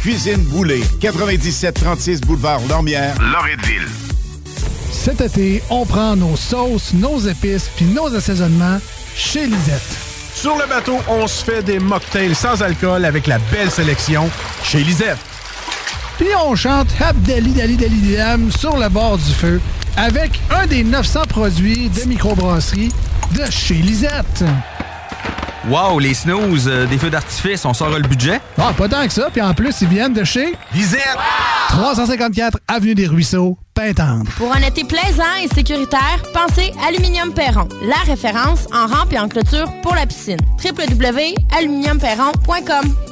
Cuisine Boulée, 9736 boulevard Lormière, Loretteville. Cet été, on prend nos sauces, nos épices puis nos assaisonnements chez Lisette. Sur le bateau, on se fait des mocktails sans alcool avec la belle sélection chez Lisette. Puis on chante Abdali Dali Dali Dam sur le bord du feu avec un des 900 produits de microbrasserie de chez Lisette. Wow, les snooze, euh, des feux d'artifice, on sort le budget? Ah, pas tant que ça. Puis en plus, ils viennent de chez Lisette. 354 Avenue des Ruisseaux, Pintendre. Pour un été plaisant et sécuritaire, pensez Aluminium Perron, la référence en rampe et en clôture pour la piscine. www.aluminiumperron.com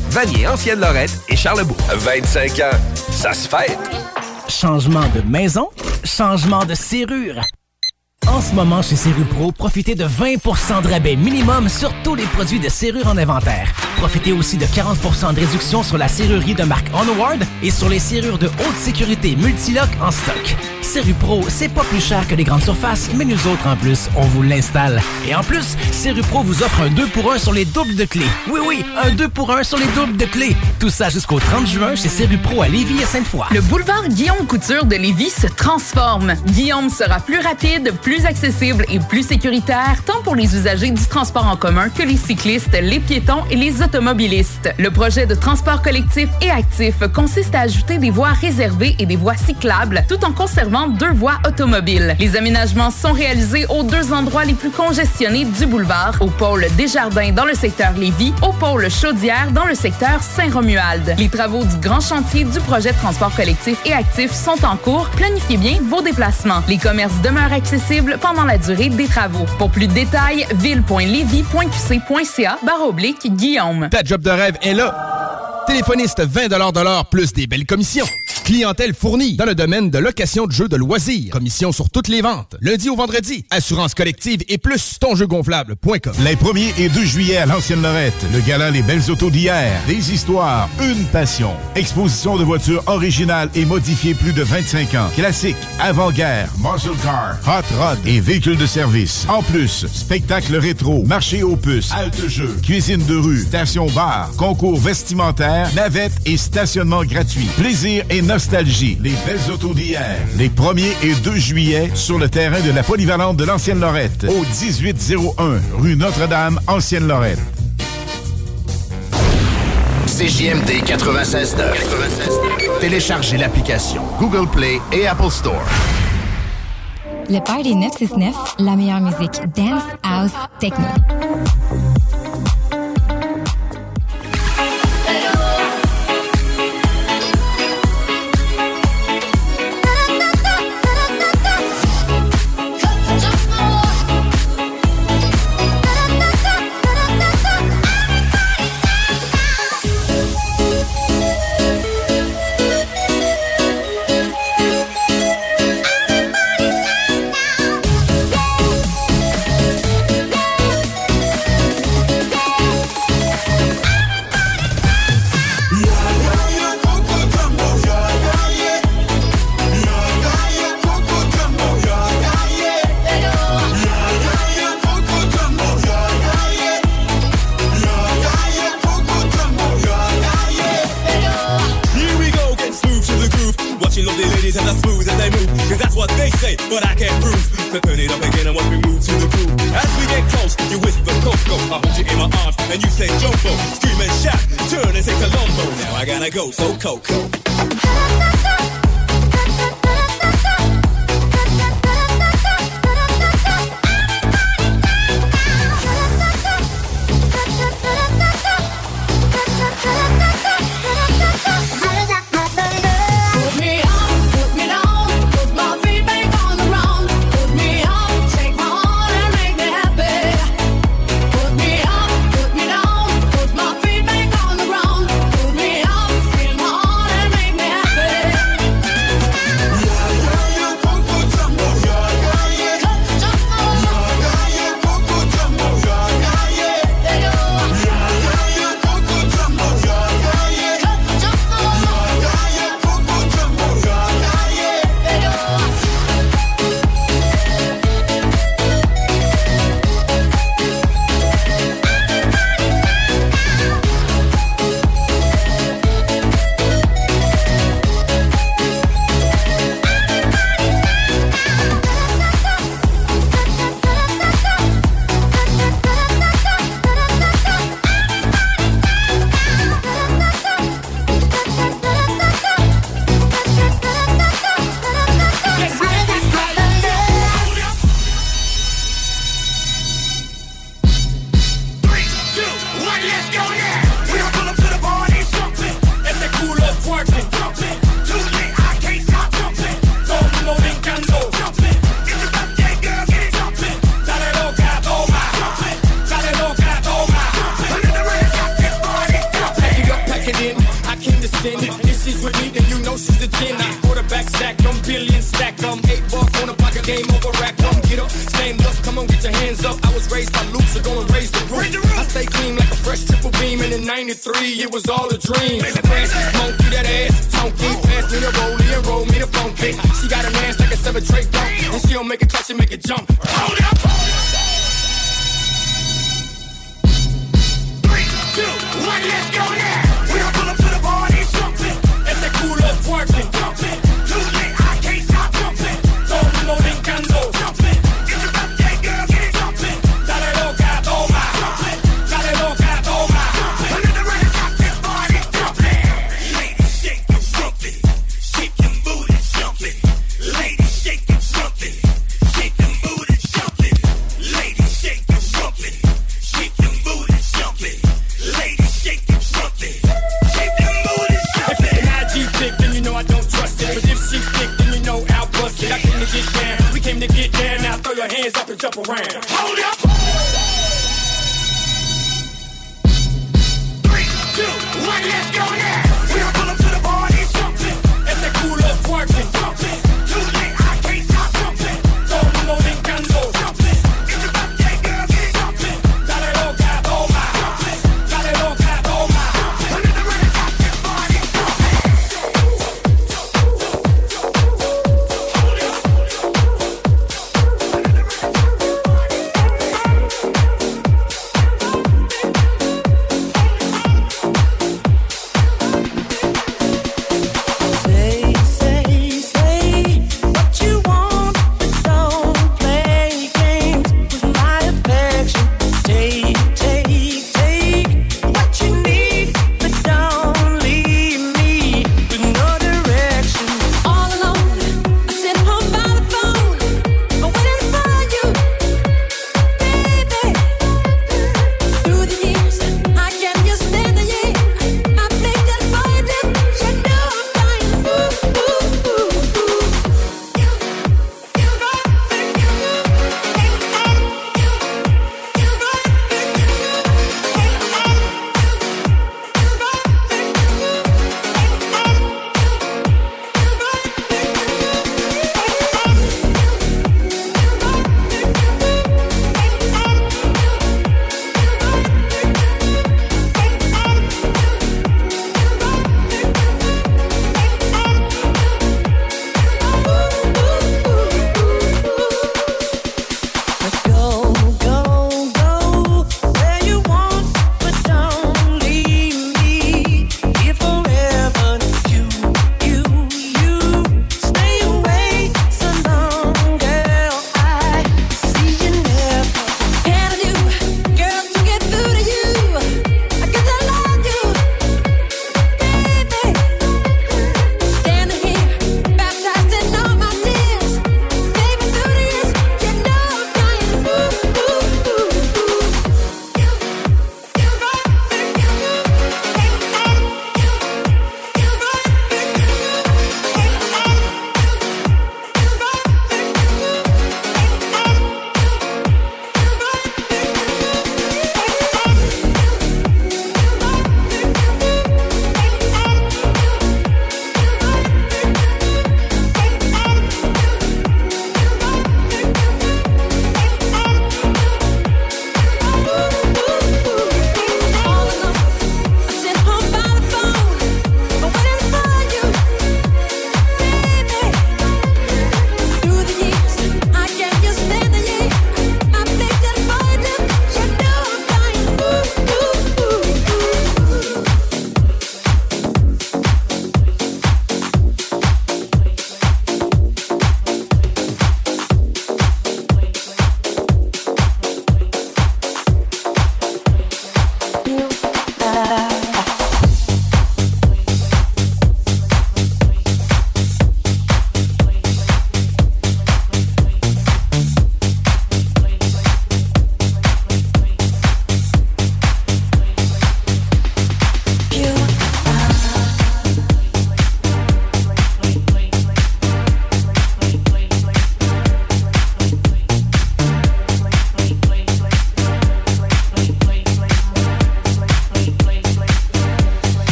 Vanier, Ancienne-Lorette et Charlebourg. 25 ans, ça se fait. Changement de maison, changement de serrure. En ce moment, chez Pro, profitez de 20% de rabais minimum sur tous les produits de serrure en inventaire. Profitez aussi de 40% de réduction sur la serrurerie de marque Onward et sur les serrures de haute sécurité Multilock en stock. Pro, c'est pas plus cher que les grandes surfaces, mais nous autres, en plus, on vous l'installe. Et en plus, Pro vous offre un 2 pour 1 sur les doubles de clés. Oui, oui, un 2 pour 1 sur les doubles de clés. Tout ça jusqu'au 30 juin chez Pro à Lévis et Sainte-Foy. Le boulevard Guillaume Couture de Lévis se transforme. Guillaume sera plus rapide, plus plus accessible et plus sécuritaire tant pour les usagers du transport en commun que les cyclistes, les piétons et les automobilistes. Le projet de transport collectif et actif consiste à ajouter des voies réservées et des voies cyclables tout en conservant deux voies automobiles. Les aménagements sont réalisés aux deux endroits les plus congestionnés du boulevard, au pôle Desjardins dans le secteur Lévis, au pôle Chaudière dans le secteur Saint-Romuald. Les travaux du grand chantier du projet de transport collectif et actif sont en cours. Planifiez bien vos déplacements. Les commerces demeurent accessibles pendant la durée des travaux. Pour plus de détails, ville.levy.qc.ca barre oblique Guillaume. Ta job de rêve est là. Téléphoniste 20 de l'heure plus des belles commissions. Clientèle fournie dans le domaine de location de jeux de loisirs. Commission sur toutes les ventes. Lundi au vendredi. Assurance collective et plus tonjeugonflable.com. Les 1er et 2 juillet à l'Ancienne Lorette. Le gala Les Belles Autos d'hier. Des histoires, une passion. Exposition de voitures originales et modifiées plus de 25 ans. Classiques, avant-guerre, muscle car, hot rod et véhicules de service. En plus, spectacle rétro, marché aux puces, halte jeu, cuisine de rue, station bar, concours vestimentaire, navette et stationnement gratuit. Plaisir et nostalgie. Les belles autos d'hier. Les 1er et 2 juillet sur le terrain de la polyvalente de l'Ancienne Lorette. Au 1801 rue Notre-Dame, Ancienne Lorette. CJMD 96.9. Téléchargez l'application Google Play et Apple Store. Le Party 969, la meilleure musique dance, house, techno.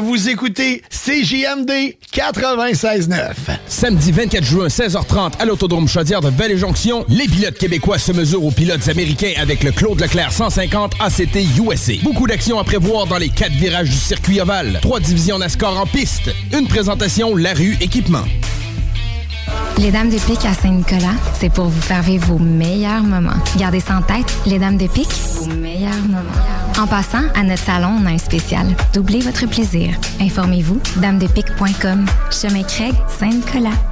Vous écoutez CJMD 96.9. Samedi 24 juin, 16h30, à l'Autodrome Chaudière de Belle-Jonction, les pilotes québécois se mesurent aux pilotes américains avec le Claude Leclerc 150 ACT USA. Beaucoup d'actions à prévoir dans les quatre virages du circuit ovale. Trois divisions NASCAR en piste. Une présentation La Rue Équipement. Les Dames de Pique à Saint-Nicolas, c'est pour vous faire vivre vos meilleurs moments. Gardez ça en tête, les Dames de Pique, vos meilleurs moments. En passant, à notre salon, on a un spécial. Doublez votre plaisir. Informez-vous, damedepique.com. Chemin Craig, Saint-Nicolas.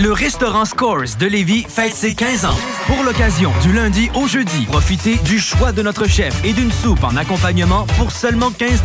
Le restaurant Scores de Lévis fête ses 15 ans. Pour l'occasion, du lundi au jeudi, profitez du choix de notre chef et d'une soupe en accompagnement pour seulement 15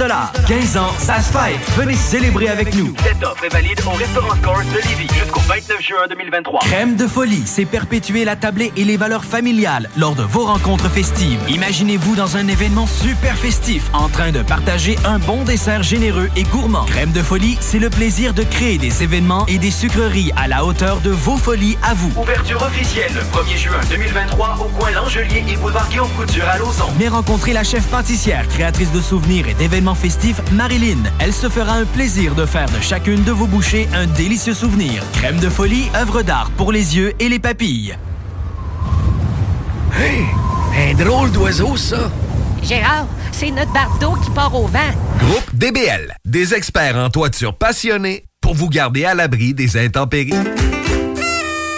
15 ans, ça se fête. Venez célébrer avec nous. Cette offre est valide au restaurant Scores de Lévis jusqu'au 29 juin 2023. Crème de folie, c'est perpétuer la tablée et les valeurs familiales lors de vos rencontres festives. Imaginez-vous dans un événement super festif en train de partager un bon dessert généreux et gourmand. Crème de folie, c'est le plaisir de créer des événements et des sucreries à la hauteur de vos folies à vous. Ouverture officielle le 1er juin 2023 au coin L'Angelier et boulevard Guillaume Couture à Lauson. Venez rencontrer la chef pâtissière, créatrice de souvenirs et d'événements festifs, Marilyn. Elle se fera un plaisir de faire de chacune de vos bouchées un délicieux souvenir. Crème de folie, œuvre d'art pour les yeux et les papilles. Hey, un drôle d'oiseau, ça. Gérard, c'est notre bardeau qui part au vent. Groupe DBL, des experts en toiture passionnés pour vous garder à l'abri des intempéries.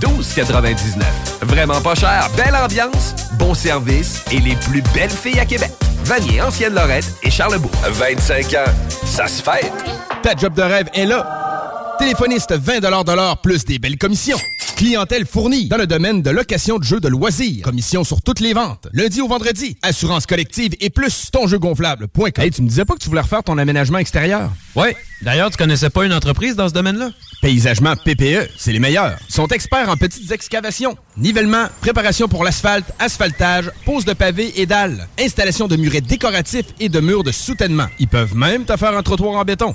12,99. Vraiment pas cher, belle ambiance, bon service et les plus belles filles à Québec. Vanier, Ancienne Lorette et Charlebourg. 25 ans, ça se fête. Ta job de rêve est là. Téléphoniste 20 de l'heure plus des belles commissions. Clientèle fournie dans le domaine de location de jeux de loisirs. Commission sur toutes les ventes. Lundi au vendredi. Assurance collective et plus ton jeu gonflable.com. Hey, tu me disais pas que tu voulais refaire ton aménagement extérieur? Ouais. D'ailleurs, tu connaissais pas une entreprise dans ce domaine-là? Paysagement PPE, c'est les meilleurs. Ils sont experts en petites excavations, nivellement, préparation pour l'asphalte, asphaltage, pose de pavés et dalles, installation de murets décoratifs et de murs de soutènement. Ils peuvent même te faire un trottoir en béton.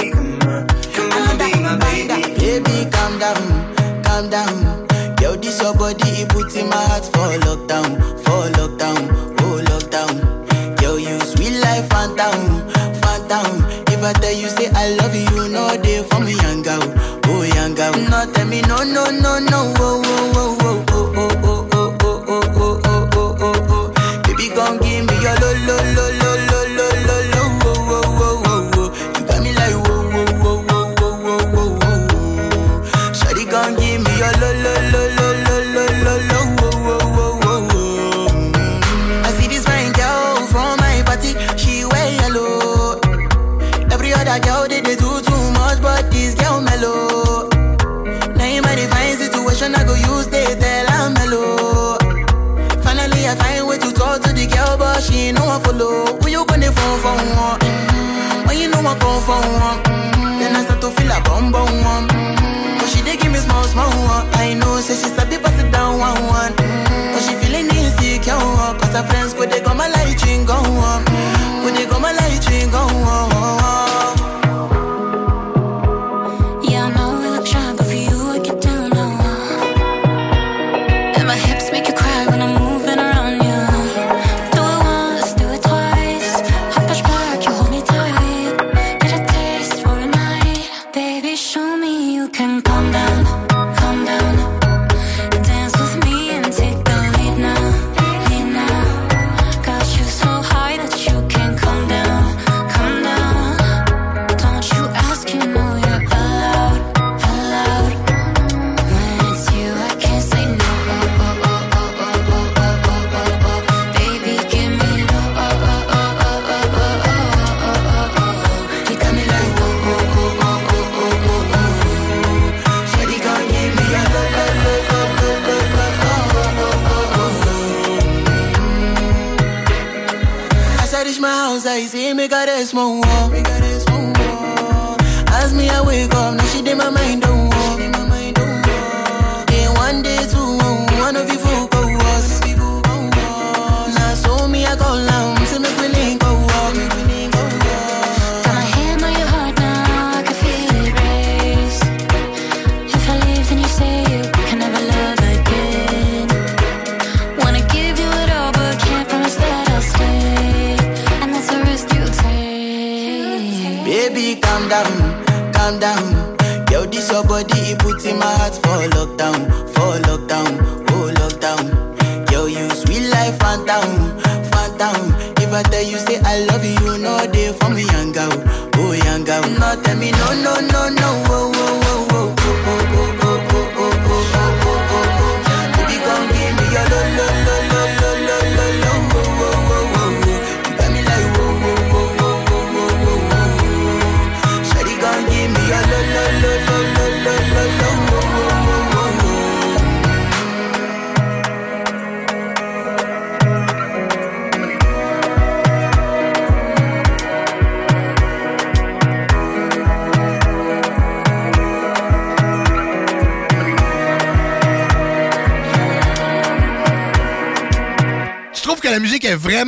lo, lo, lo, lo. one. Mm-hmm. Then I start to feel a bum bum one. Mm-hmm. But she did give me small small one. I know, say she sabi pass it down one one. Mm-hmm. But she feeling insecure one. Cause her friends go they go my light ring go on. Go they go my light ring go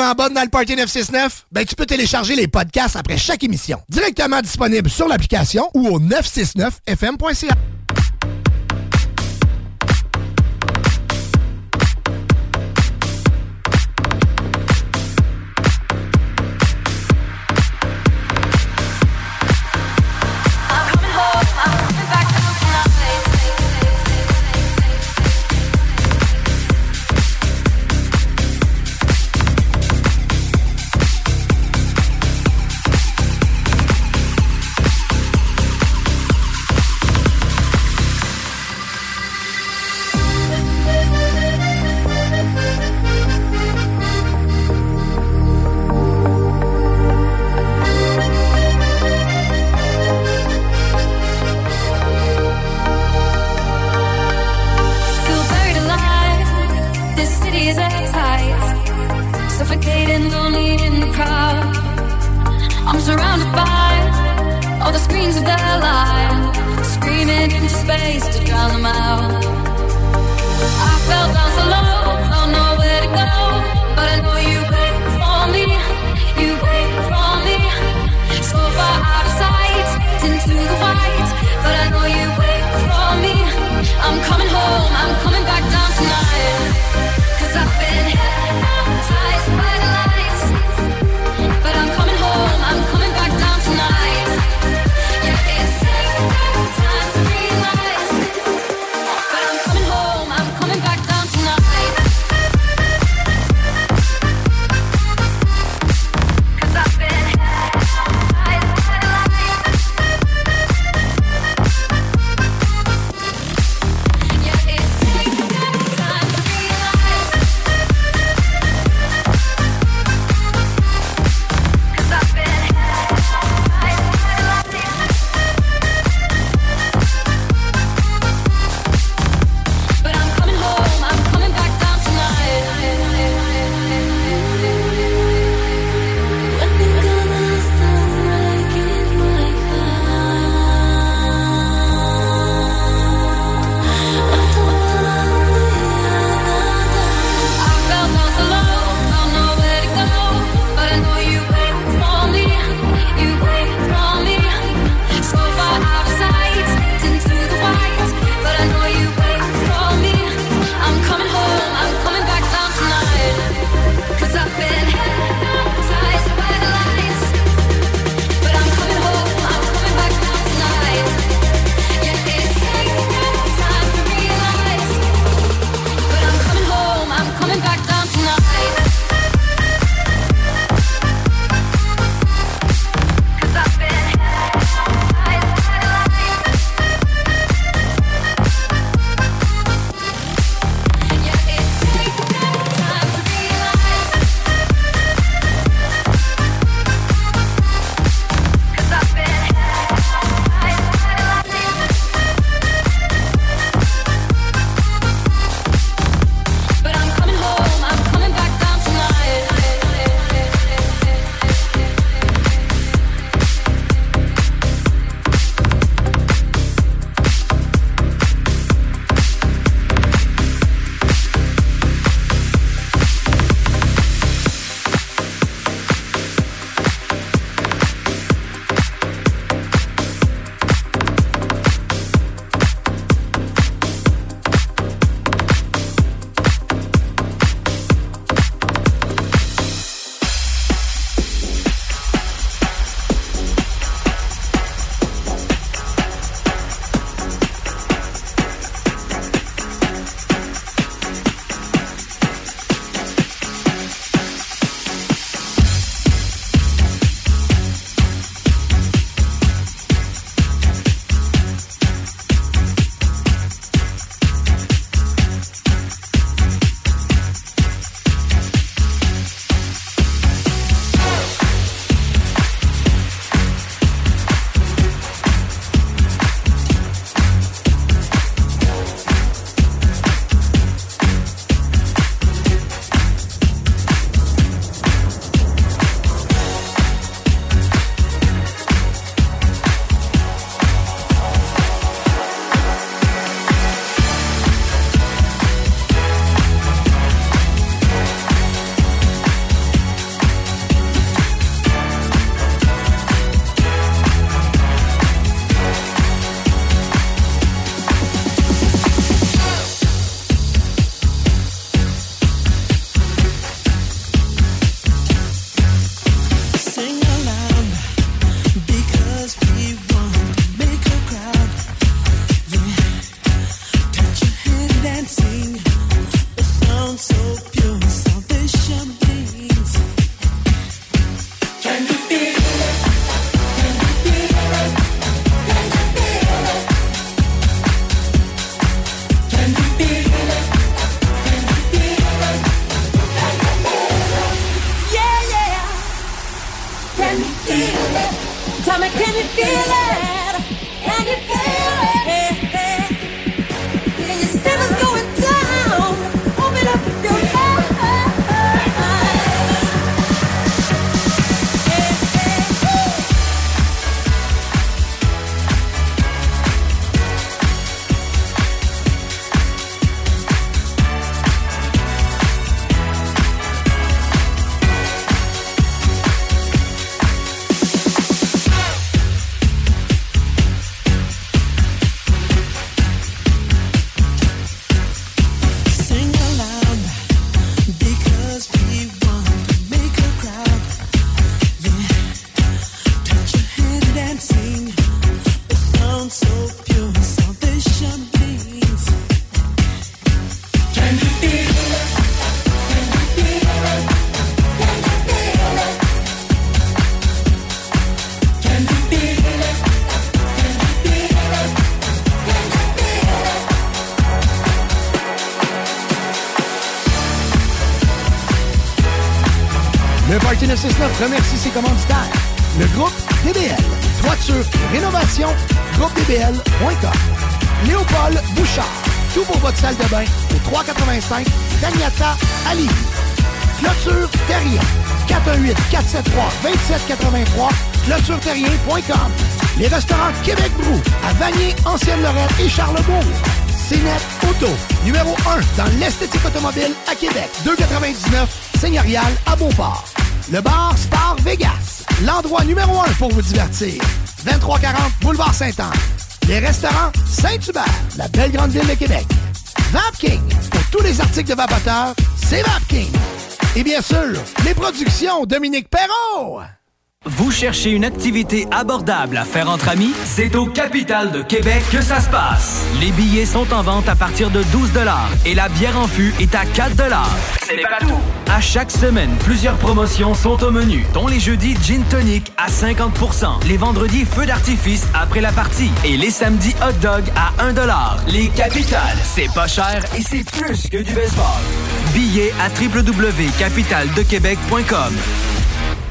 vraiment bonne dans le Party 969? Ben, tu peux télécharger les podcasts après chaque émission. Directement disponible sur l'application ou au 969fm.ca. 969 remercie ses commanditaires. Le groupe DBL. Toiture Rénovation. GroupeDBL.com. Léopold Bouchard. Tout pour votre salle de bain au 385 Daniata à Lévis. Clôture Terrien. 418 473 2783 clôtureterrien.com. Les restaurants Québec Brou à Vanier, Ancienne-Lorraine et Charlebourg. Cénet Auto, numéro 1 dans l'esthétique automobile à Québec. 2,99 Seigneurial à Beauport. Le bar Sport Vegas, l'endroit numéro 1 pour vous divertir. 2340 Boulevard Saint-Anne. Les restaurants Saint-Hubert, la belle grande ville de Québec. Vapking, pour tous les articles de vapoteurs, c'est Vapking. Et bien sûr, les productions Dominique Perrault. Vous cherchez une activité abordable à faire entre amis? C'est au Capital de Québec que ça se passe. Les billets sont en vente à partir de 12 et la bière en fût est à 4 Ce n'est pas tout. À chaque semaine, plusieurs promotions sont au menu, dont les jeudis Gin Tonic à 50% les vendredis Feu d'artifice après la partie et les samedis Hot Dog à 1 Les Capitales, c'est pas cher et c'est plus que du baseball. Billets à www.capitaldequebec.com.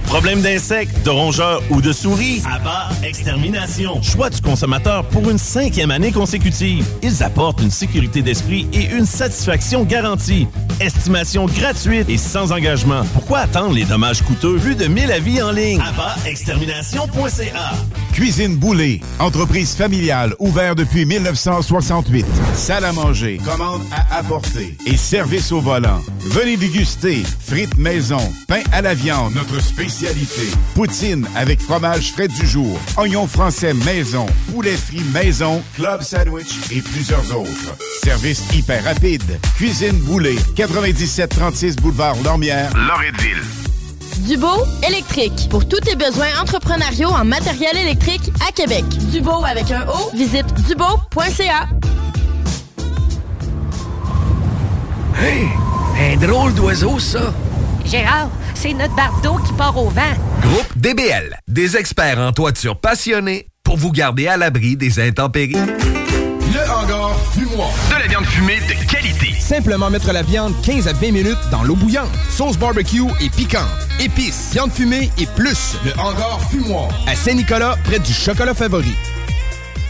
Problème d'insectes, de rongeurs ou de souris? Abba Extermination. Choix du consommateur pour une cinquième année consécutive. Ils apportent une sécurité d'esprit et une satisfaction garantie. Estimation gratuite et sans engagement. Pourquoi attendre les dommages coûteux? Plus de 1000 avis en ligne. Extermination.ca Cuisine Boulée, entreprise familiale ouverte depuis 1968. Salle à manger, commande à apporter et service au volant. Venez déguster frites maison, pain à la viande, notre spécialité. Poutine avec fromage frais du jour, oignons français maison, poulet frit maison, club sandwich et plusieurs autres. Service hyper rapide. Cuisine Boulée, 9736 boulevard Lormière, Loretteville. Dubo électrique. Pour tous tes besoins entrepreneuriaux en matériel électrique à Québec. Dubo avec un O, visite dubo.ca. Hey, un drôle d'oiseau, ça. Gérard, c'est notre bardeau qui part au vent. Groupe DBL, des experts en toiture passionnés pour vous garder à l'abri des intempéries. Fumoir. De la viande fumée de qualité. Simplement mettre la viande 15 à 20 minutes dans l'eau bouillante. Sauce barbecue et piquante. Épices, viande fumée et plus. Le hangar fumoir. À Saint-Nicolas, près du chocolat favori.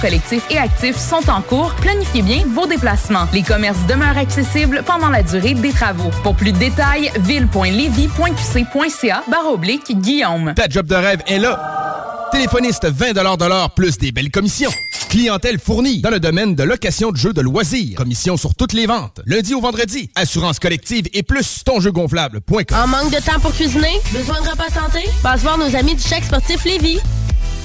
collectif et actif sont en cours. Planifiez bien vos déplacements. Les commerces demeurent accessibles pendant la durée des travaux. Pour plus de détails, ville.levy.qc.ca barre oblique Guillaume. Ta job de rêve est là. Téléphoniste 20 de l'heure plus des belles commissions. Clientèle fournie dans le domaine de location de jeux de loisirs. Commission sur toutes les ventes. Lundi au vendredi. Assurance collective et plus tonjeugonflable.com. En manque de temps pour cuisiner? Besoin de repas santé? Passe voir nos amis du chèque sportif Lévis.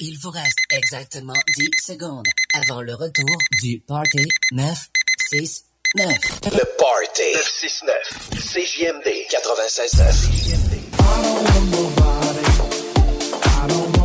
Il vous reste exactement 10 secondes avant le retour du Party 969. Le Party 969. CJMD 96.9. I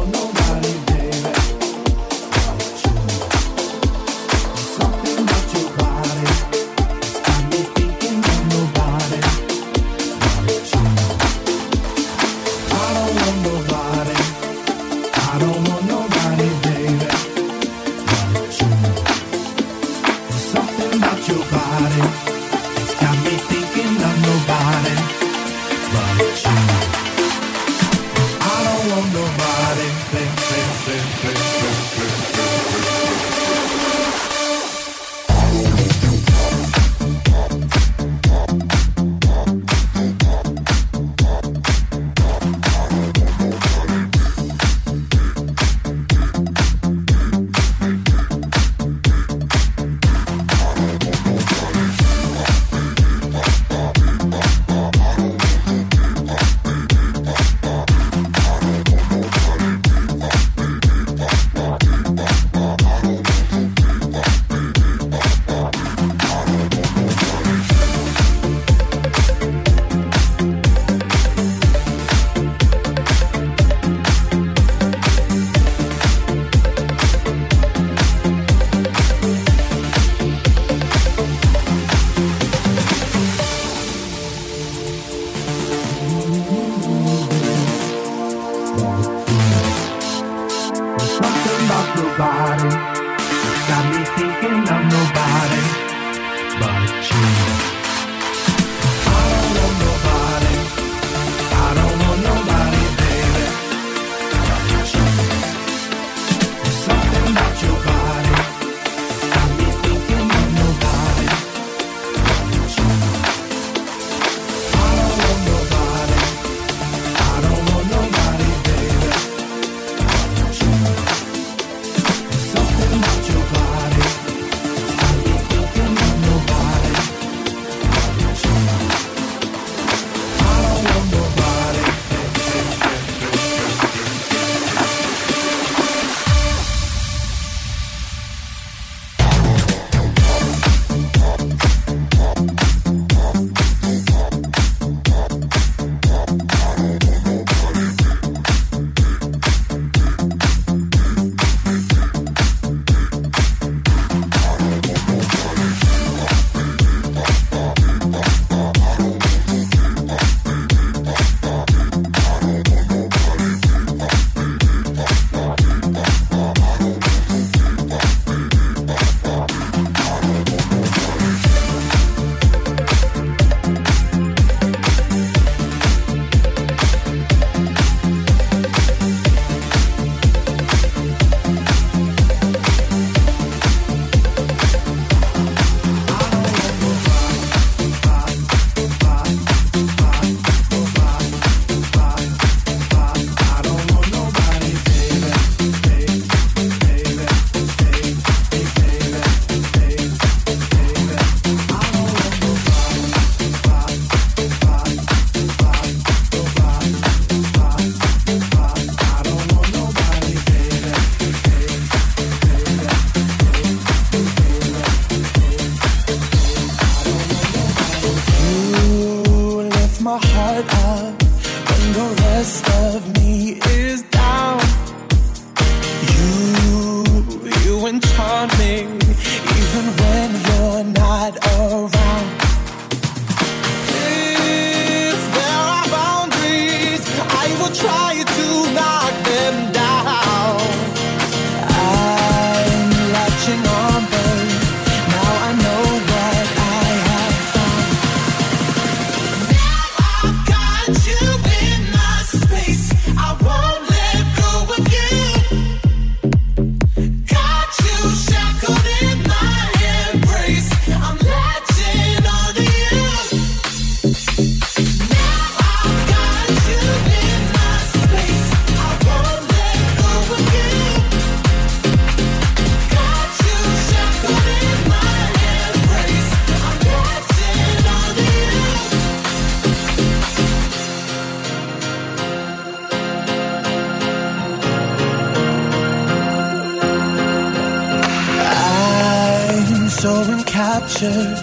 so captured,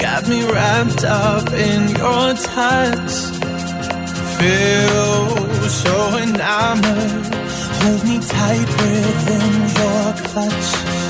got me wrapped up in your touch. Feel so enamored, hold me tight within your clutch.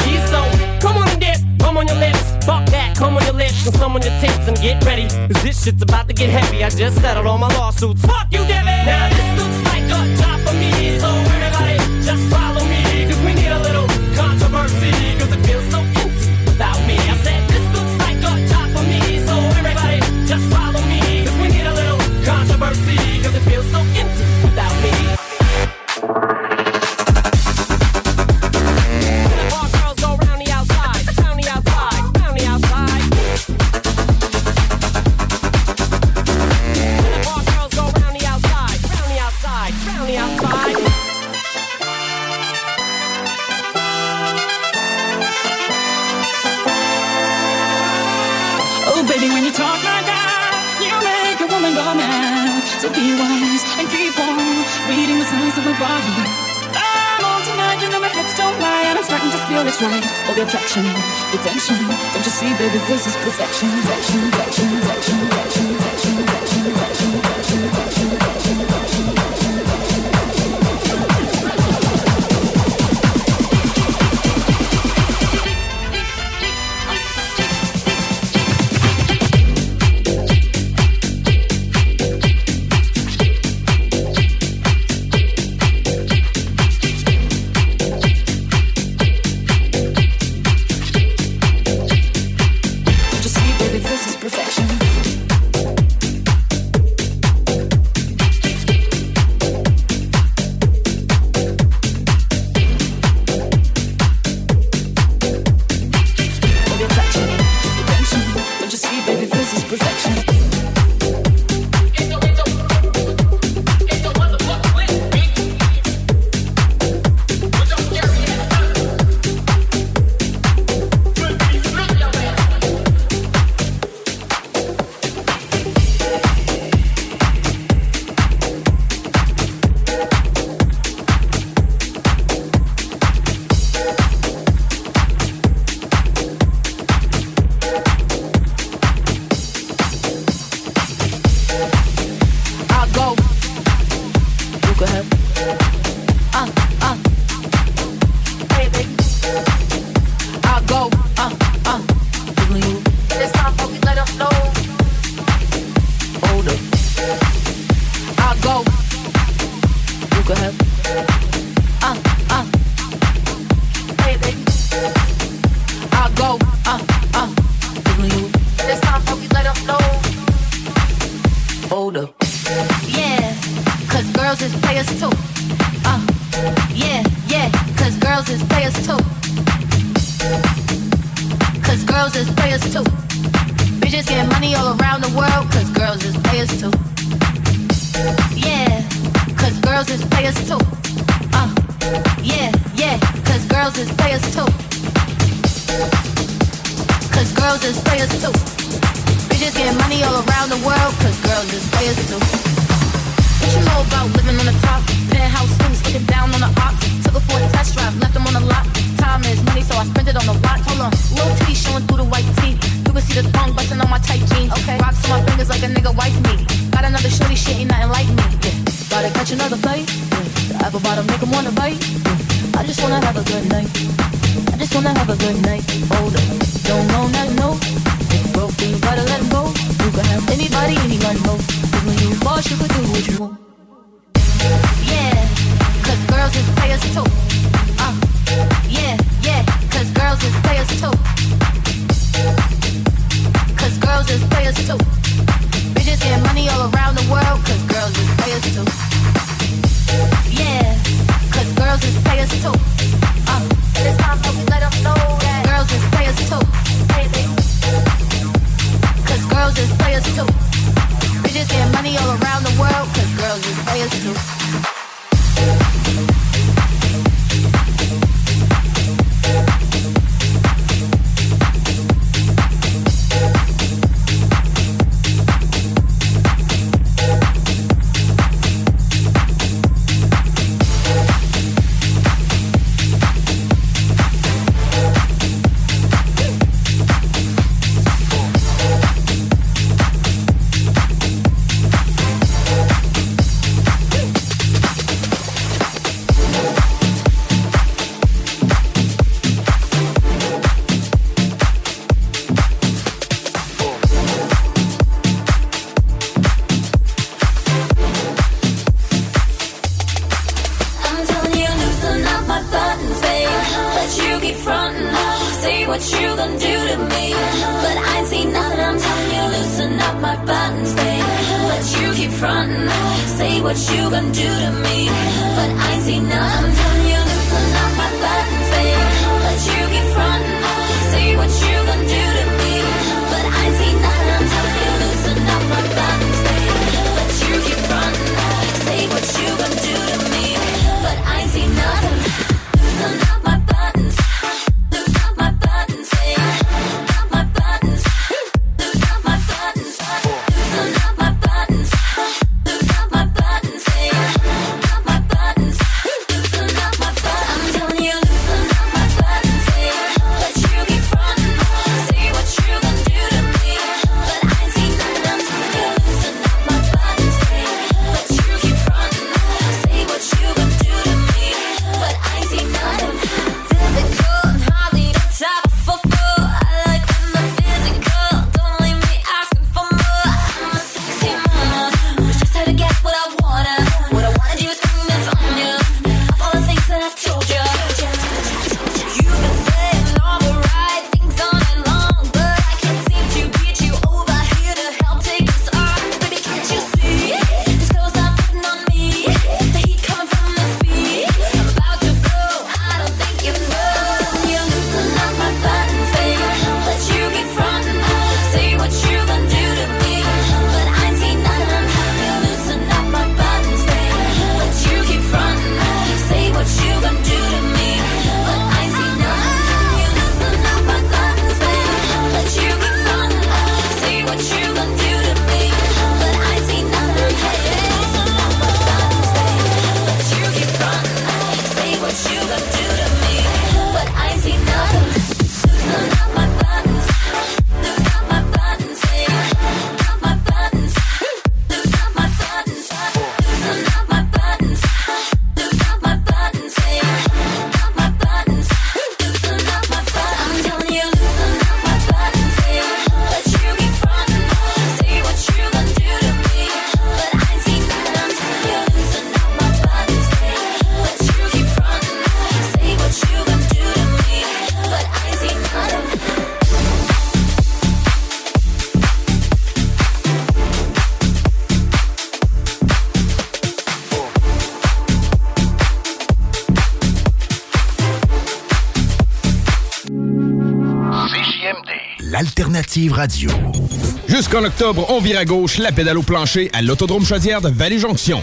He's so, come on and dip, come on your lips. Fuck that, come on your lips and some on your tits and get ready. Cause this shit's about to get heavy. I just settled all my lawsuits. Fuck you, Devin! Now this looks like a job for me. So everybody, just feel it's right. All the attraction, the. Don't you see, baby, this is perfection, perfection, perfection, perfection, perfection, perfection, catch another fight. The apple bottom make wanna bite. I just wanna have a good night. I just wanna have a good night. Hold up. Don't know nothing. Jusqu'en octobre, on vire à gauche la pédale au plancher à l'Autodrome Chaudière de Vallée-Jonction.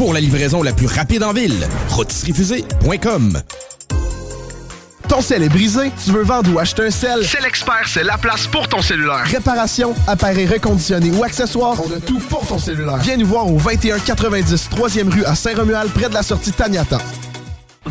Pour la livraison la plus rapide en ville, rotisseriefusée.com Ton sel est brisé, tu veux vendre ou acheter un sel? C'est l'expert, c'est la place pour ton cellulaire. Réparation, appareil reconditionné ou accessoires, on a tout pour ton cellulaire. Viens nous voir au 2190 3e rue à Saint-Romuald, près de la sortie Taniata.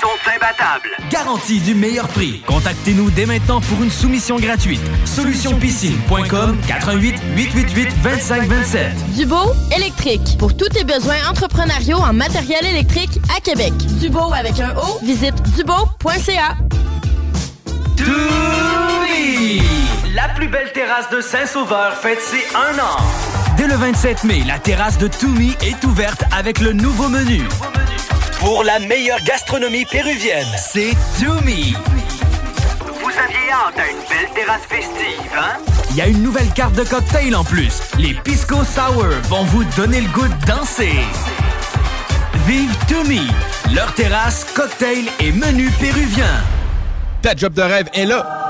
Sont imbattables. Garantie du meilleur prix. Contactez-nous dès maintenant pour une soumission gratuite. Solutionpiscine.com 88 888 2527. Dubo électrique. Pour tous tes besoins entrepreneuriaux en matériel électrique à Québec. Dubo avec un O, visite dubo.ca. Toumi! La plus belle terrasse de Saint-Sauveur fête ses un an. Dès le 27 mai, la terrasse de Toumi est ouverte avec le nouveau menu. Pour la meilleure gastronomie péruvienne, c'est Toumi. Vous aviez hâte à une belle terrasse festive, hein? Il y a une nouvelle carte de cocktail en plus. Les Pisco Sour vont vous donner le goût de danser. Vive Toumi, leur terrasse, cocktail et menu péruvien. Ta job de rêve est là.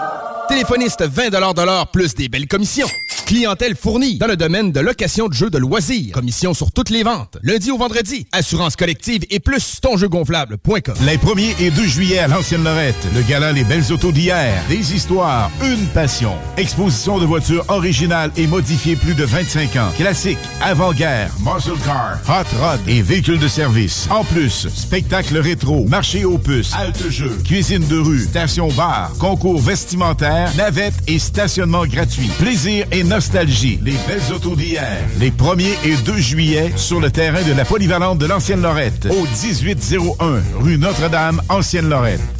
Téléphoniste 20 de l'heure plus des belles commissions. Clientèle fournie dans le domaine de location de jeux de loisirs. Commission sur toutes les ventes. Lundi au vendredi. Assurance collective et plus tonjeugonflable.com. Les 1er et 2 juillet à l'Ancienne Lorette, le gala Les Belles Autos d'hier. Des histoires, une passion. Exposition de voitures originales et modifiées plus de 25 ans. Classiques, avant-guerre, muscle car, hot rod et véhicules de service. En plus, spectacle rétro, marché aux puces, halte jeux, cuisine de rue, station bar, concours vestimentaire, navette et stationnement gratuit. Plaisir et nostalgie. Les Belles Autos d'hier. Les 1er et 2 juillet sur le terrain de la polyvalente de l'Ancienne Lorette. Au 1801 rue Notre-Dame, Ancienne Lorette.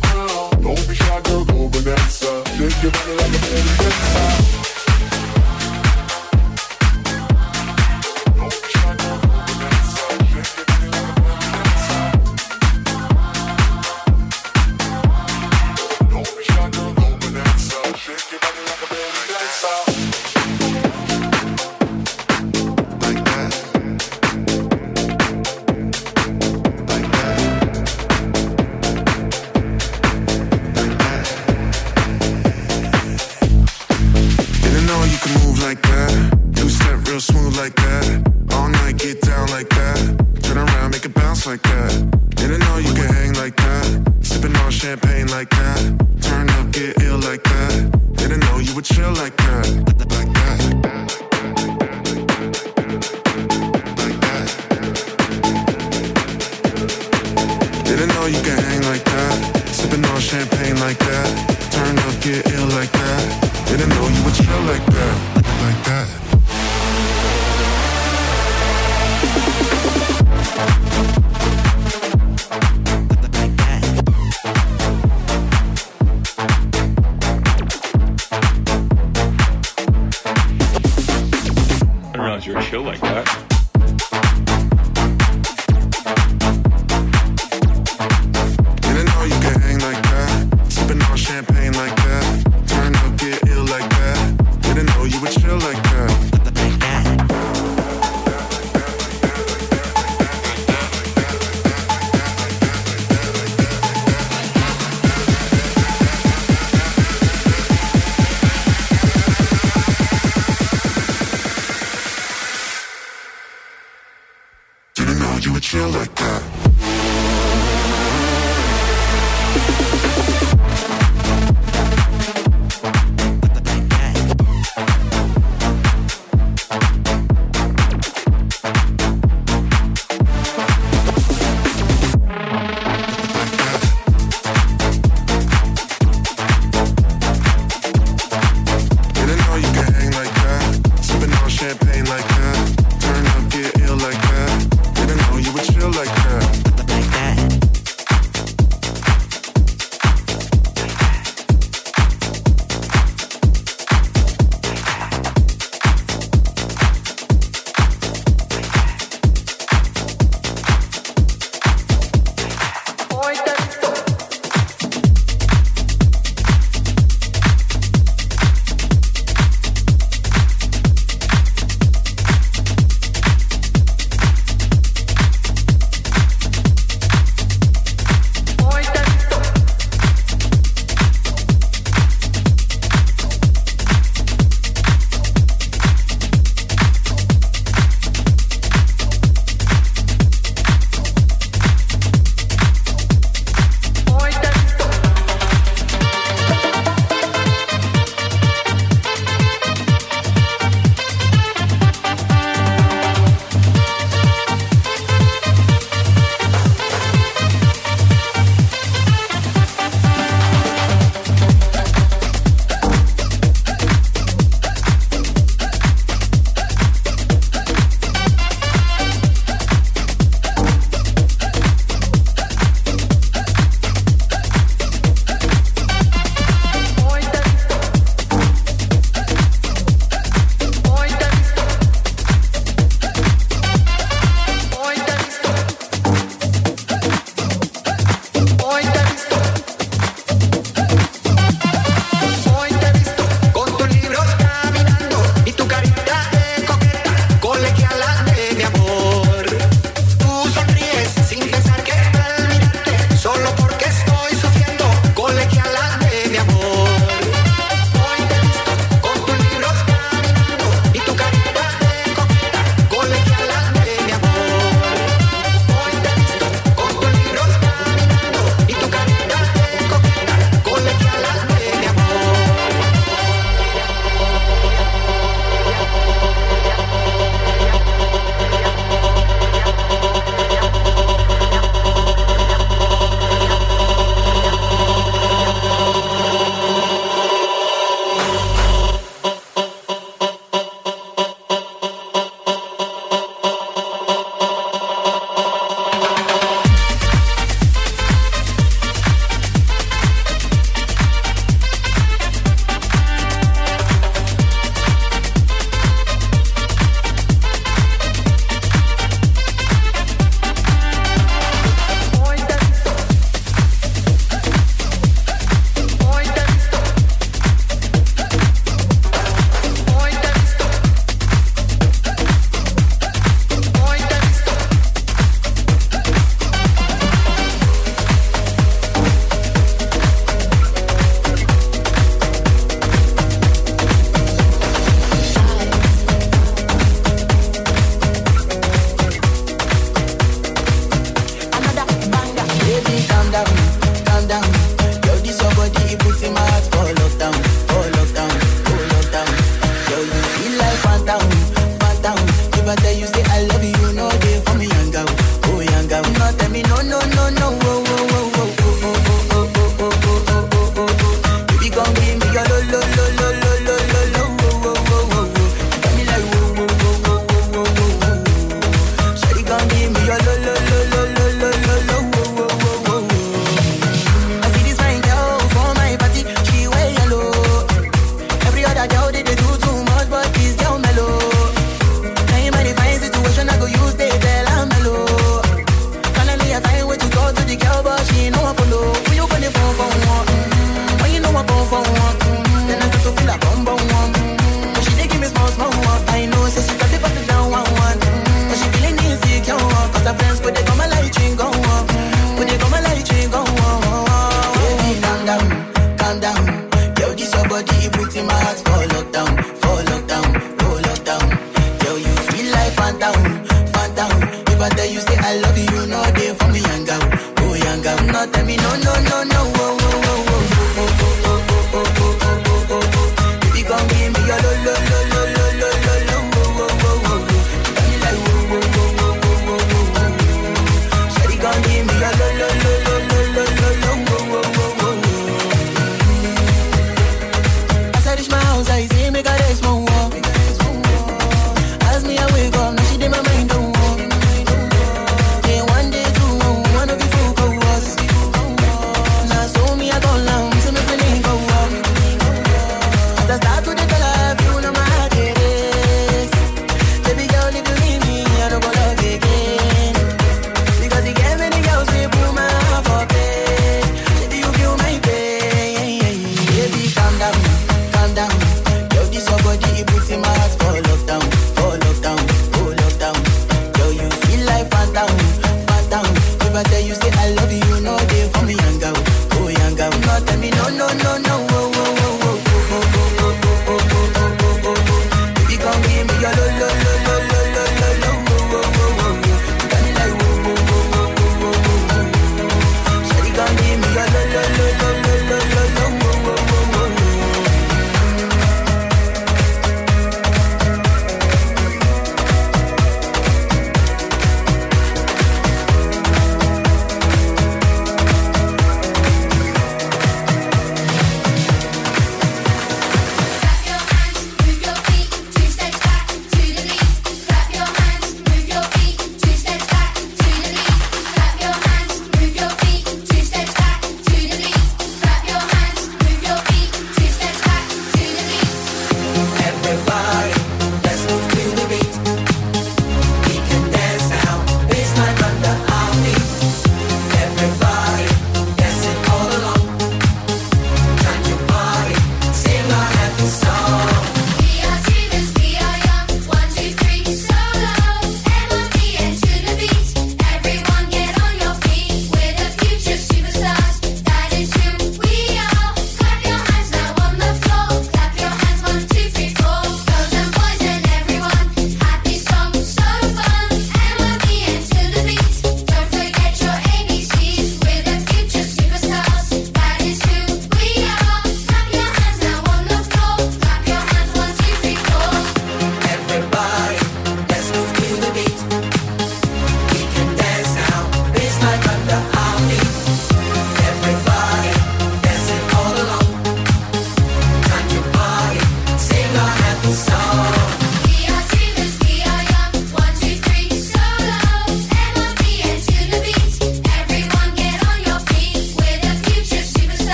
Don't be shy, girl, go bonanza. Shake your body like a belly dancer.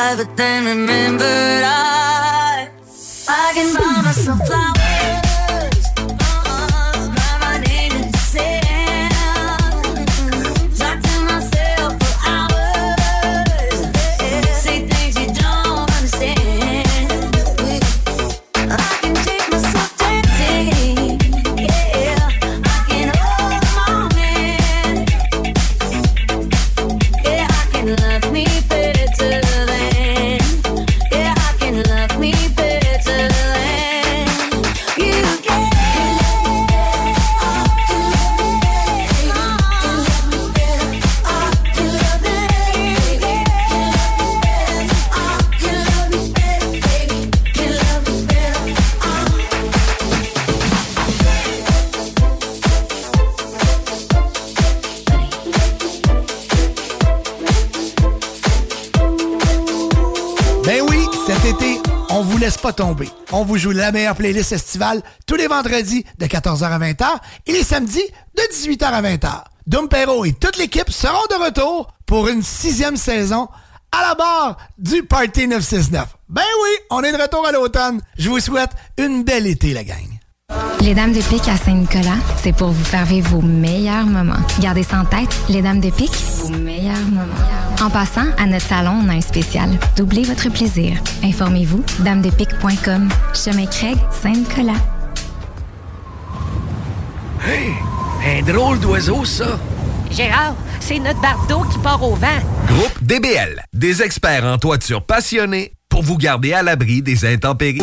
But then remembered I I can buy myself flowers. Tomber. On vous joue la meilleure playlist estivale tous les vendredis de 14h à 20h et les samedis de 18h à 20h. Dumpero et toute l'équipe seront de retour pour une sixième saison à la barre du Party 969. Ben oui, on est de retour à l'automne. Je vous souhaite une belle été, la gang. Les Dames de Pique à Saint-Nicolas, c'est pour vous faire vivre vos meilleurs moments. Gardez ça en tête, les Dames de Pique, vos meilleurs moments. En passant, à notre salon, on a un spécial. Doublez votre plaisir. Informez-vous, damedepique.com. Chemin Craig, Saint-Nicolas. Hey, un drôle d'oiseau, ça. Gérard, c'est notre bardeau qui part au vent. Groupe DBL, des experts en toiture passionnés pour vous garder à l'abri des intempéries.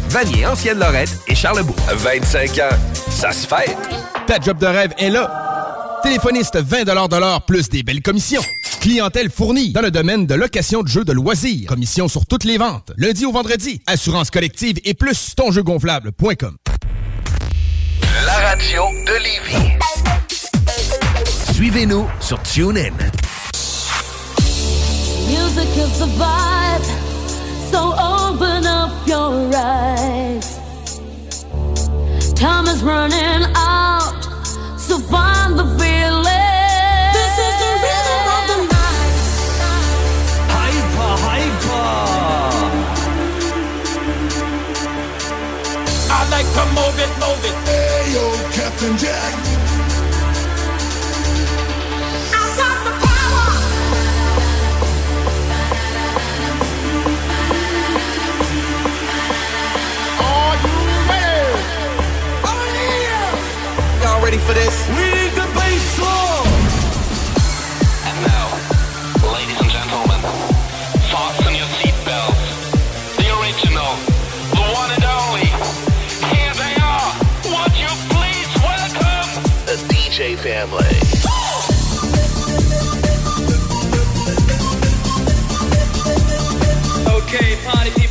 Vanier, Ancienne-Lorette et Charlebourg. 25 ans, ça se fait. Ta job de rêve est là. Téléphoniste 20 de l'heure plus des belles commissions. Clientèle fournie dans le domaine de location de jeux de loisirs. Commission sur toutes les ventes. Lundi au vendredi. Assurance collective et plus tonjeugonflable.com. La radio de Lévis. Suivez-nous sur TuneIn. Music is the vibe, so open up your eyes. Time is running out, so find the feeling. This is the rhythm of the night. Hyper, hyper. I like to move it, move it. Ready for this? We need the bass drum. And now, ladies and gentlemen, fasten your seatbelts. The original, the one and only. Here they are. Would you please welcome The DJ family. Okay, party people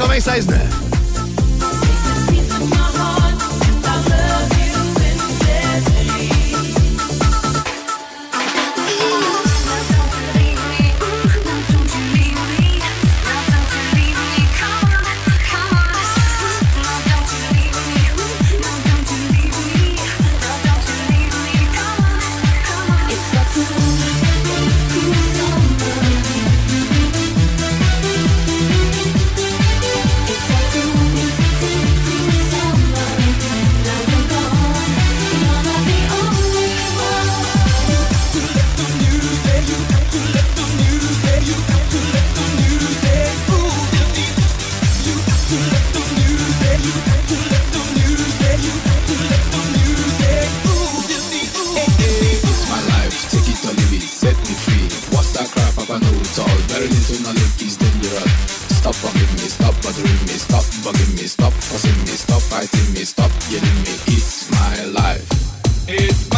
du 96.9. is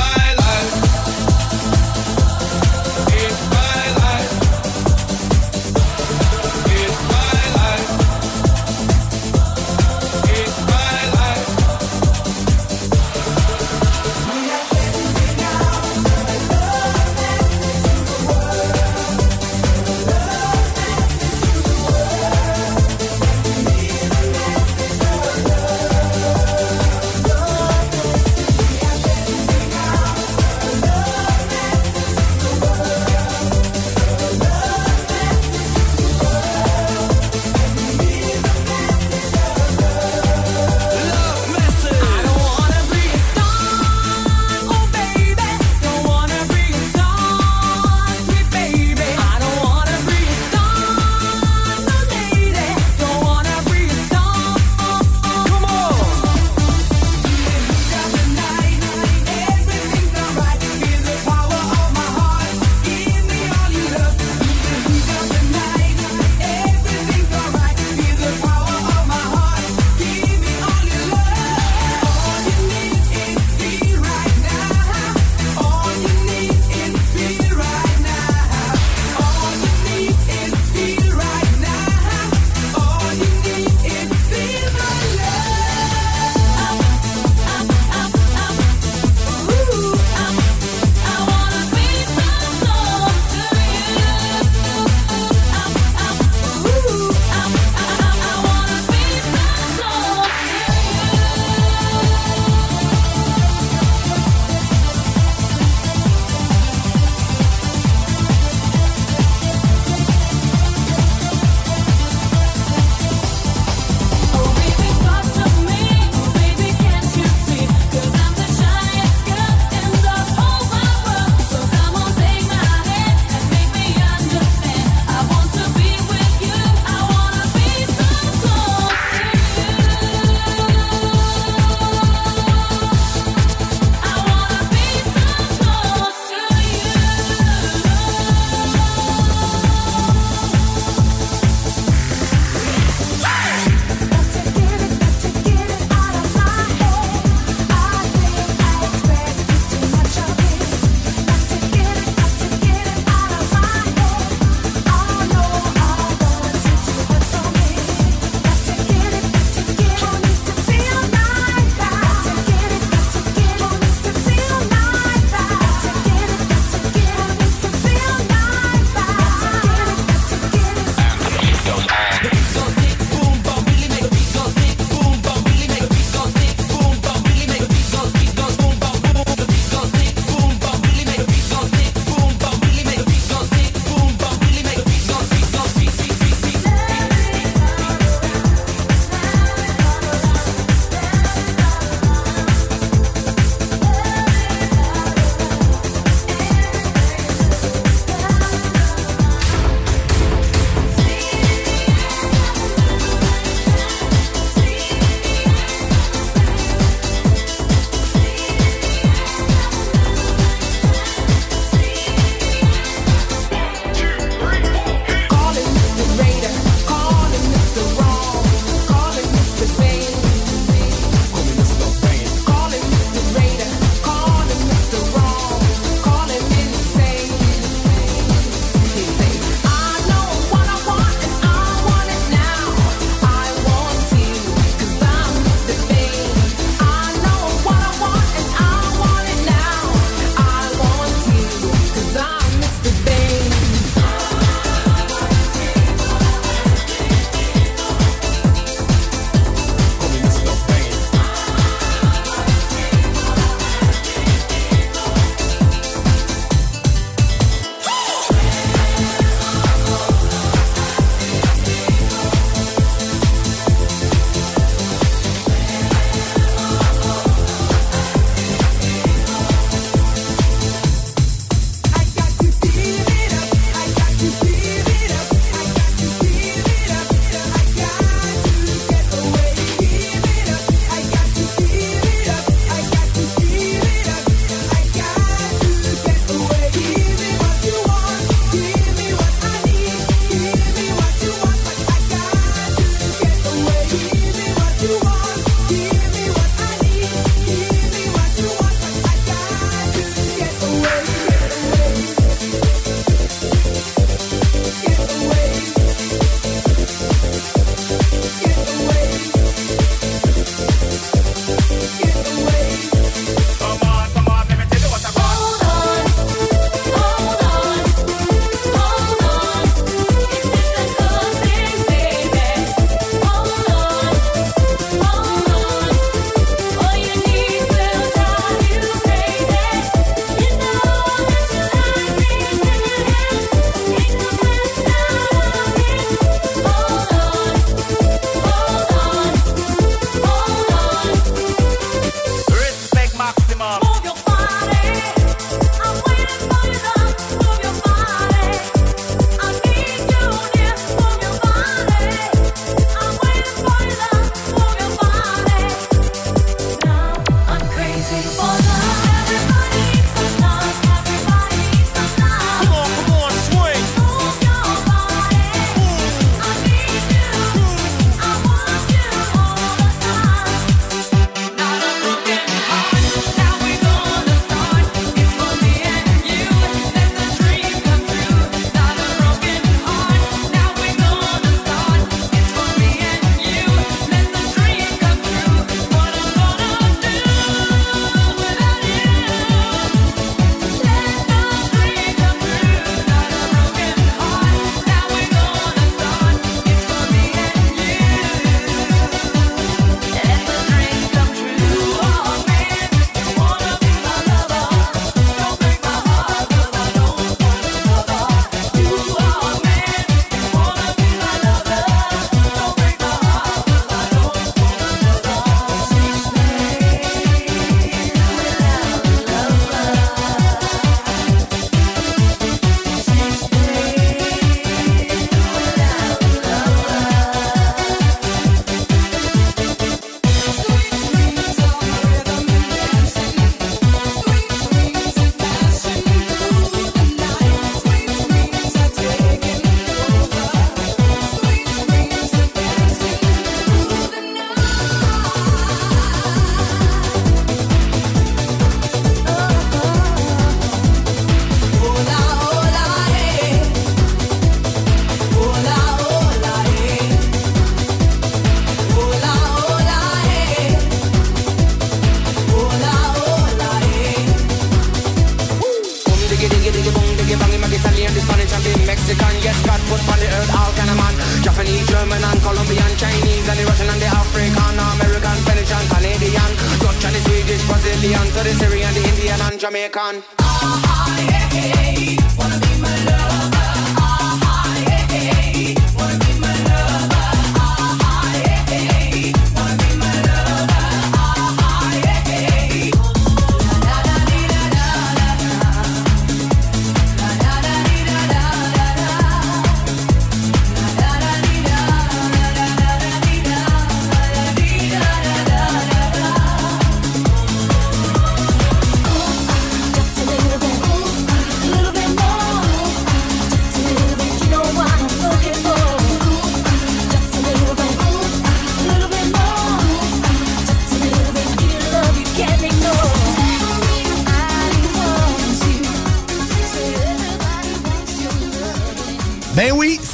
the Indian and Jamaican. Ben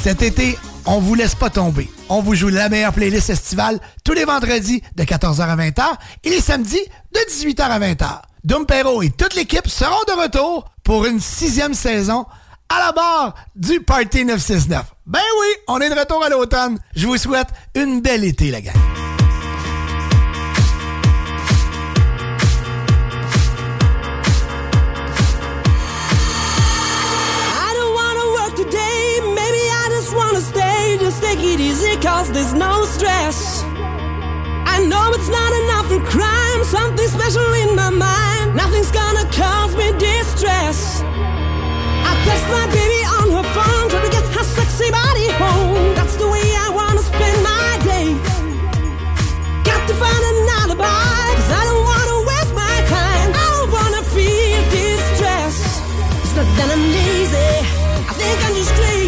cet été, on vous laisse pas tomber. On vous joue la meilleure playlist estivale tous les vendredis de 14h à 20h et les samedis de 18h à 20h. Dom et toute l'équipe seront de retour pour une sixième saison à la barre du Party 969. Ben oui, on est de retour à l'automne. Je vous souhaite une belle été, la gang. It easy, cause there's no stress. I know it's not enough for crime. Something special in my mind. Nothing's gonna cause me distress. I text my baby on her phone, try to get her sexy body home. That's the way I wanna spend my day. Got to find an alibi, cause I don't wanna waste my time. I don't wanna feel distress. It's not that I'm lazy. I think I'm just crazy.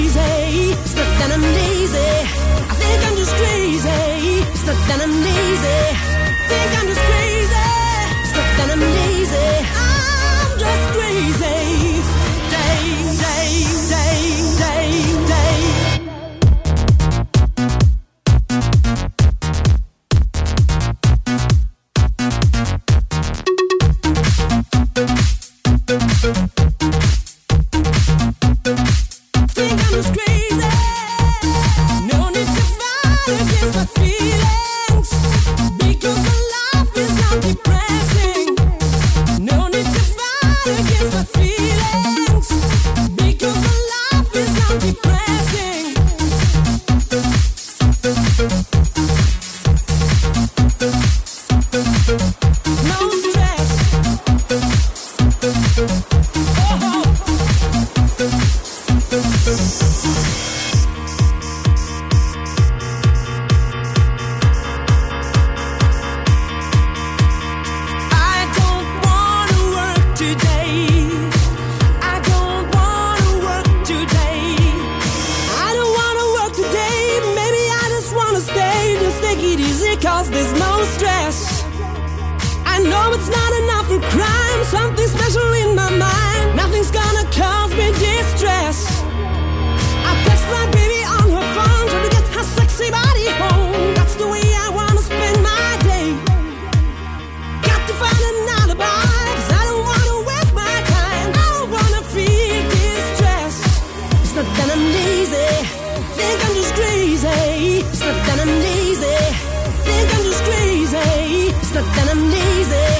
It's not that I'm lazy,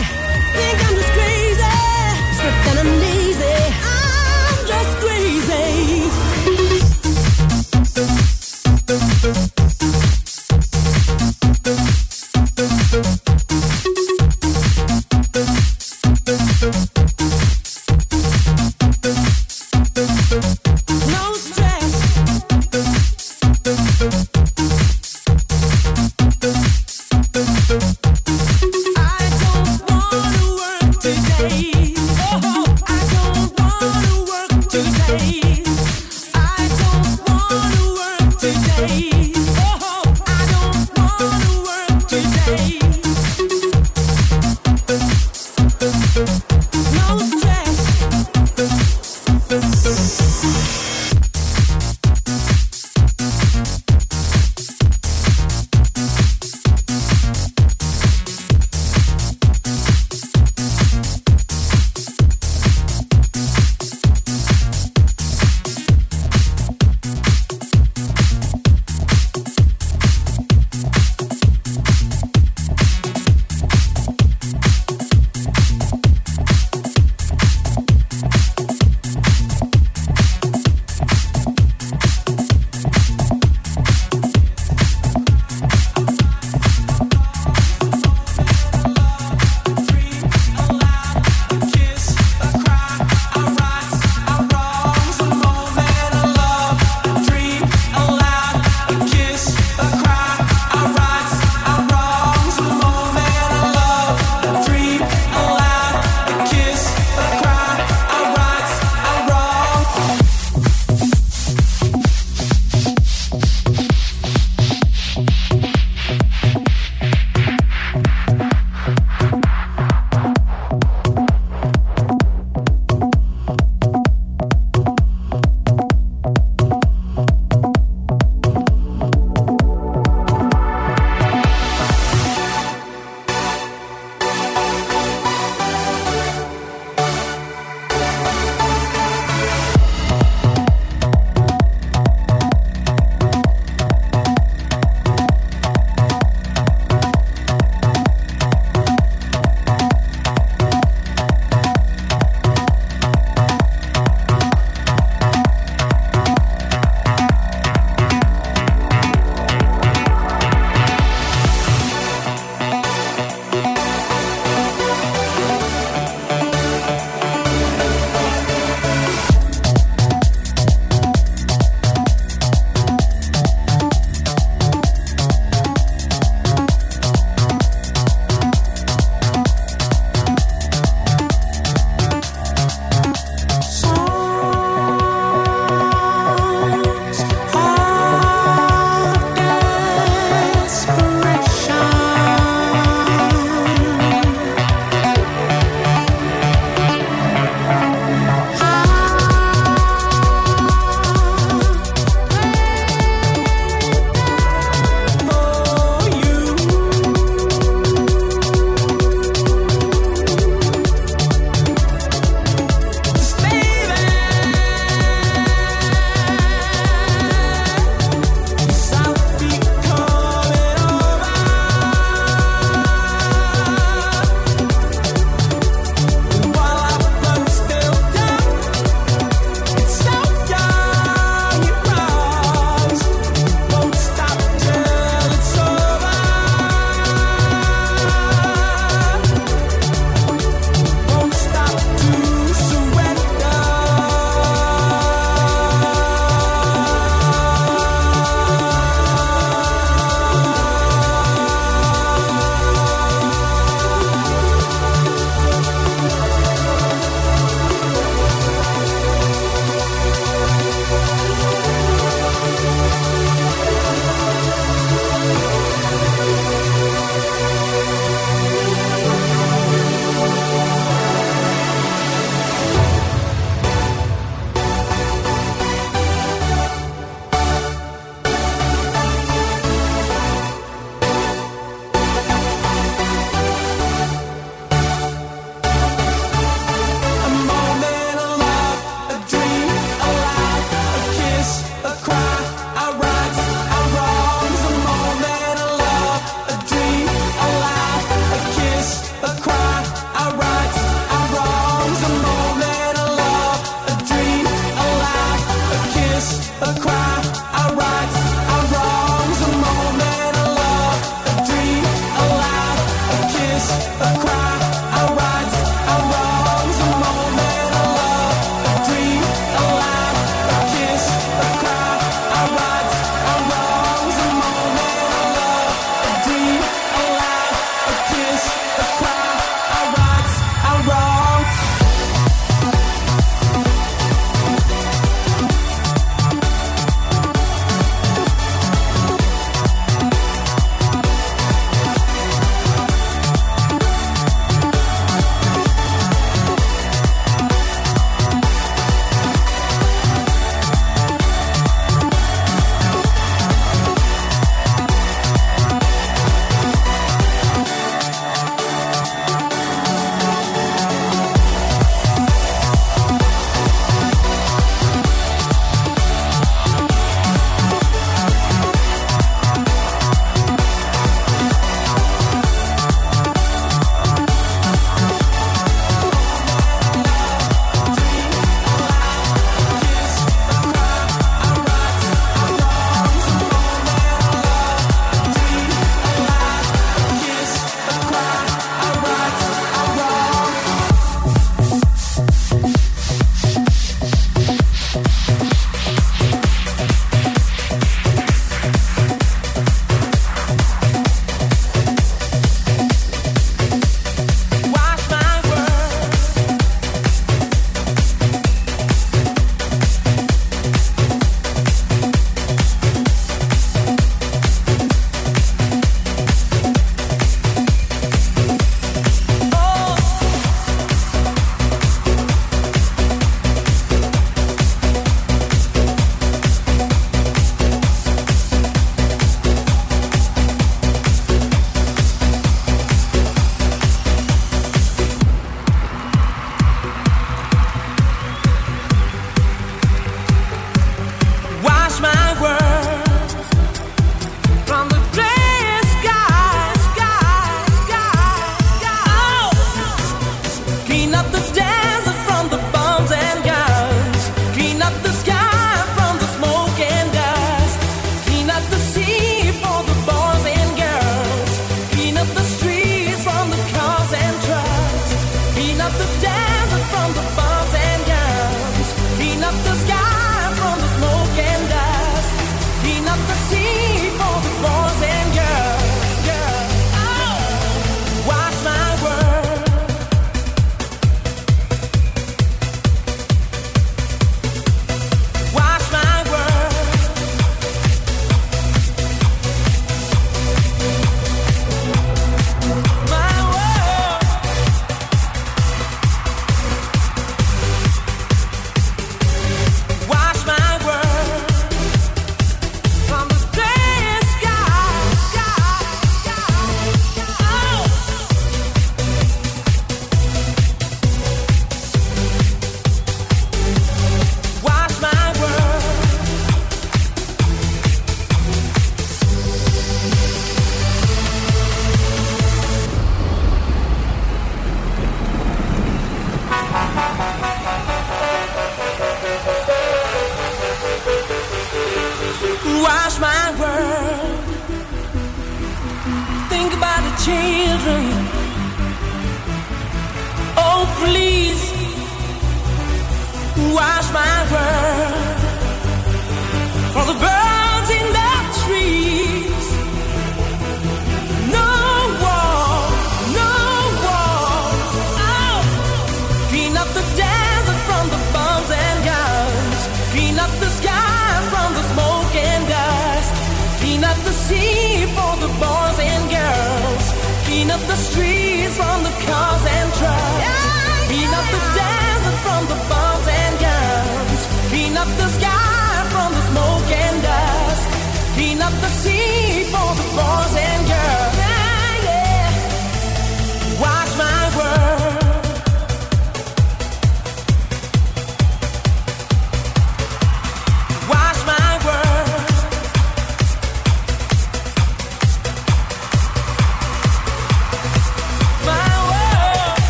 the day.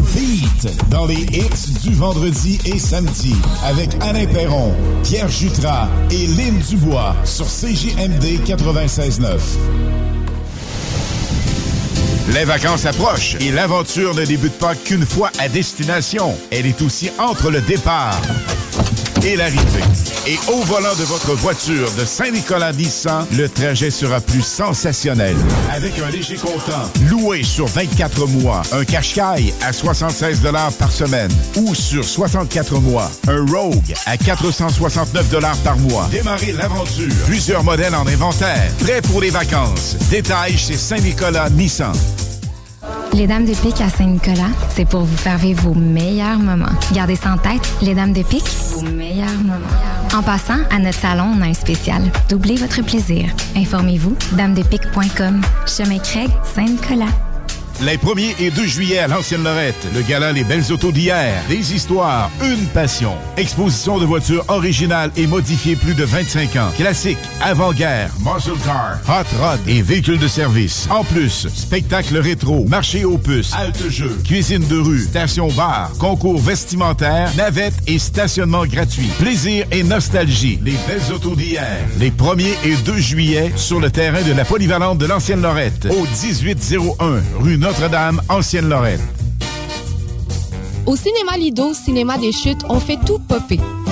Beat dans les hits du vendredi et samedi avec Alain Perron, Pierre Jutras et Lynn Dubois sur CJMD 96.9. Les vacances approchent et l'aventure ne débute pas qu'une fois à destination. Elle est aussi entre le départ et l'arrivée. Et au volant de votre voiture de Saint-Nicolas Nissan, le trajet sera plus sensationnel. Avec un léger comptant, loué sur 24 mois, un Qashqai à 76 par semaine ou sur 64 mois, un Rogue à 469 par mois. Démarrez l'aventure. Plusieurs modèles en inventaire. Prêt pour les vacances. Détails chez Saint-Nicolas Nissan. Les Dames de Pique à Saint-Nicolas, c'est pour vous faire vivre vos meilleurs moments. Gardez ça en tête, les Dames de Pique, vos meilleurs moments. En passant, à notre salon, on a un spécial. Doublez votre plaisir. Informez-vous, damedepique.com. Chemin Craig, Saint-Nicolas. Les 1er et 2 juillet à l'Ancienne Lorette, le gala Les Belles Autos d'hier, des histoires, une passion. Exposition de voitures originales et modifiées plus de 25 ans. Classiques, avant-guerre, muscle car, hot rod et véhicules de service. En plus, spectacle rétro, marché aux puces, halte jeu, cuisine de rue, station bar, concours vestimentaire, navette et stationnement gratuit. Plaisir et nostalgie. Les Belles Autos d'hier, les 1er et 2 juillet sur le terrain de la polyvalente de l'Ancienne Lorette, au 1801 rue Notre-Dame, Ancienne Lorette. Au cinéma Lido, cinéma des chutes, on fait tout popper.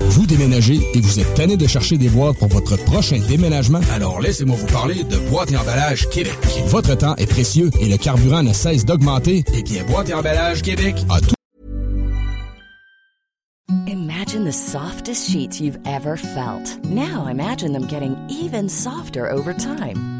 Vous déménagez et vous êtes tanné de chercher des boîtes pour votre prochain déménagement? Alors laissez-moi vous parler de Boîte et Emballage Québec. Votre temps est précieux et le carburant ne cesse d'augmenter. Eh bien, Boîte et Emballage Québec a tout Imagine the softest sheets you've ever felt. Now imagine them getting even softer over time.